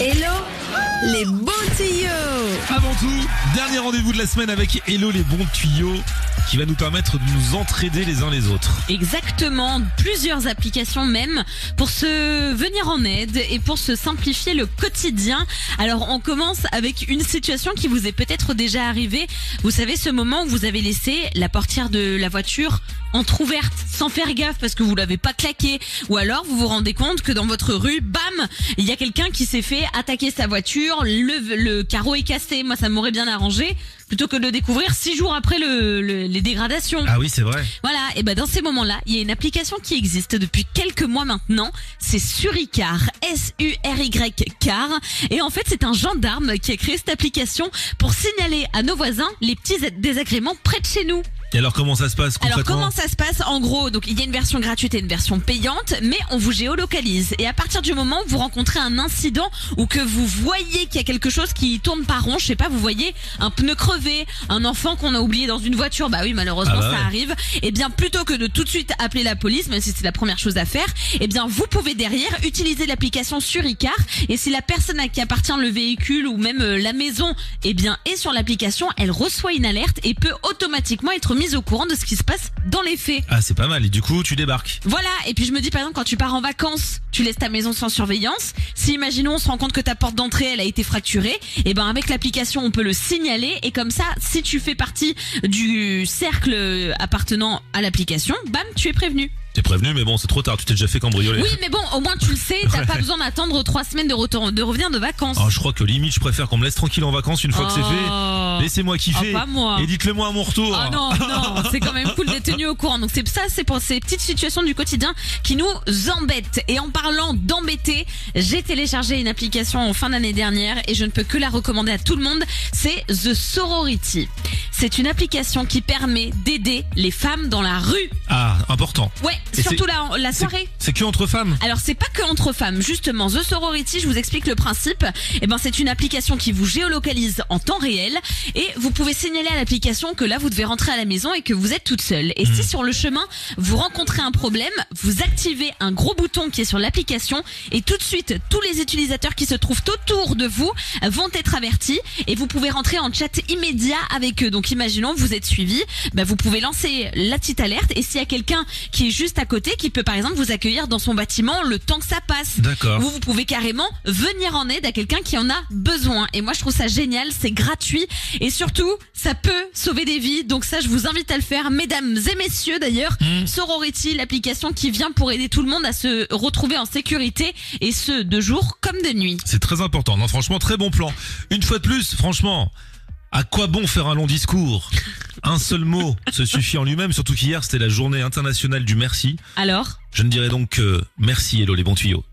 Hello les bons tuyaux Avant tout, dernier rendez-vous de la semaine avec Hello les bons tuyaux qui va nous permettre de nous entraider les uns les autres. Exactement, plusieurs applications même pour se venir en aide et pour se simplifier le quotidien. Alors on commence avec une situation qui vous est peut-être déjà arrivée. Vous savez ce moment où vous avez laissé la portière de la voiture entrouverte sans faire gaffe parce que vous l'avez pas claqué ou alors vous vous rendez compte que dans votre rue, bam, il y a quelqu'un qui s'est fait attaquer sa voiture, le, le carreau est cassé. Moi ça m'aurait bien arrangé plutôt que de le découvrir six jours après le, les dégradations. Ah oui, c'est vrai. Voilà, et ben dans ces moments-là, il y a une application qui existe depuis quelques mois maintenant, c'est Suricar, S-U-R-Y Car, et en fait c'est un gendarme qui a créé cette application pour signaler à nos voisins les petits désagréments près de chez nous. Et alors comment ça se passe Alors comment ça se passe En gros, donc il y a une version gratuite et une version payante, mais on vous géolocalise. Et à partir du moment où vous rencontrez un incident ou que vous voyez qu'il y a quelque chose qui tourne pas rond, je sais pas, vous voyez un pneu crevé, un enfant qu'on a oublié dans une voiture, bah oui malheureusement Ah bah ça arrive. Et bien plutôt que de tout de suite appeler la police, même si c'est la première chose à faire, et bien vous pouvez derrière utiliser l'application sur Icar. Et si la personne à qui appartient le véhicule ou même euh, la maison, eh bien est sur l'application, elle reçoit une alerte et peut automatiquement être mise au courant de ce qui se passe dans les faits. Ah c'est pas mal, et du coup tu débarques. Voilà, et puis je me dis par exemple quand tu pars en vacances, tu laisses ta maison sans surveillance. Si imaginons on se rend compte que ta porte d'entrée elle a été fracturée, et ben avec l'application on peut le signaler et comme ça si tu fais partie du cercle appartenant à l'application, bam, tu es prévenu. T'es prévenu, mais bon, c'est trop tard, tu t'es déjà fait cambrioler. Oui, mais bon, au moins tu le sais, t'as pas besoin d'attendre trois semaines de, retour, de revenir de vacances. Oh, je crois que limite, je préfère qu'on me laisse tranquille en vacances une fois que c'est fait. Oh. Laissez-moi kiffer. Ah, pas moi. Et dites-le moi à mon retour. Ah non, non, c'est quand même cool d'être tenu au courant. Donc c'est ça, c'est pour ces petites situations du quotidien qui nous embêtent. Et en parlant d'embêter, j'ai téléchargé une application en fin d'année dernière et je ne peux que la recommander à tout le monde. C'est The Sorority. C'est une application qui permet d'aider les femmes dans la rue. Ah, important. Ouais, Et surtout la, soirée. C'est que entre femmes. Alors c'est pas que entre femmes, justement. The Sorority, je vous explique le principe. Eh ben c'est une application qui vous géolocalise en temps réel et vous pouvez signaler à l'application que là vous devez rentrer à la maison et que vous êtes toute seule. Et si sur le chemin vous rencontrez un problème, vous activez un gros bouton qui est sur l'application et tout de suite tous les utilisateurs qui se trouvent autour de vous vont être avertis et vous pouvez rentrer en chat immédiat avec eux. Donc imaginons vous êtes suivi, bah, vous pouvez lancer la petite alerte et s'il y a quelqu'un qui est juste à côté qui peut par exemple vous accueillir dans son bâtiment le temps que ça passe. D'accord. Ou vous pouvez carrément venir en aide à quelqu'un qui en a besoin. Et moi je trouve ça génial, c'est gratuit et surtout ça peut sauver des vies. Donc ça je vous invite à le faire, mesdames et messieurs d'ailleurs. Sorority, l'application qui vient pour aider tout le monde à se retrouver en sécurité et ce de jour comme de nuit. C'est très important. Non, franchement, très bon plan. Une fois de plus, franchement, à quoi bon faire un long discours? Un seul mot se suffit en lui-même, surtout qu'hier, c'était la journée internationale du merci. Alors? Je ne dirais donc que merci, hello les bons tuyaux.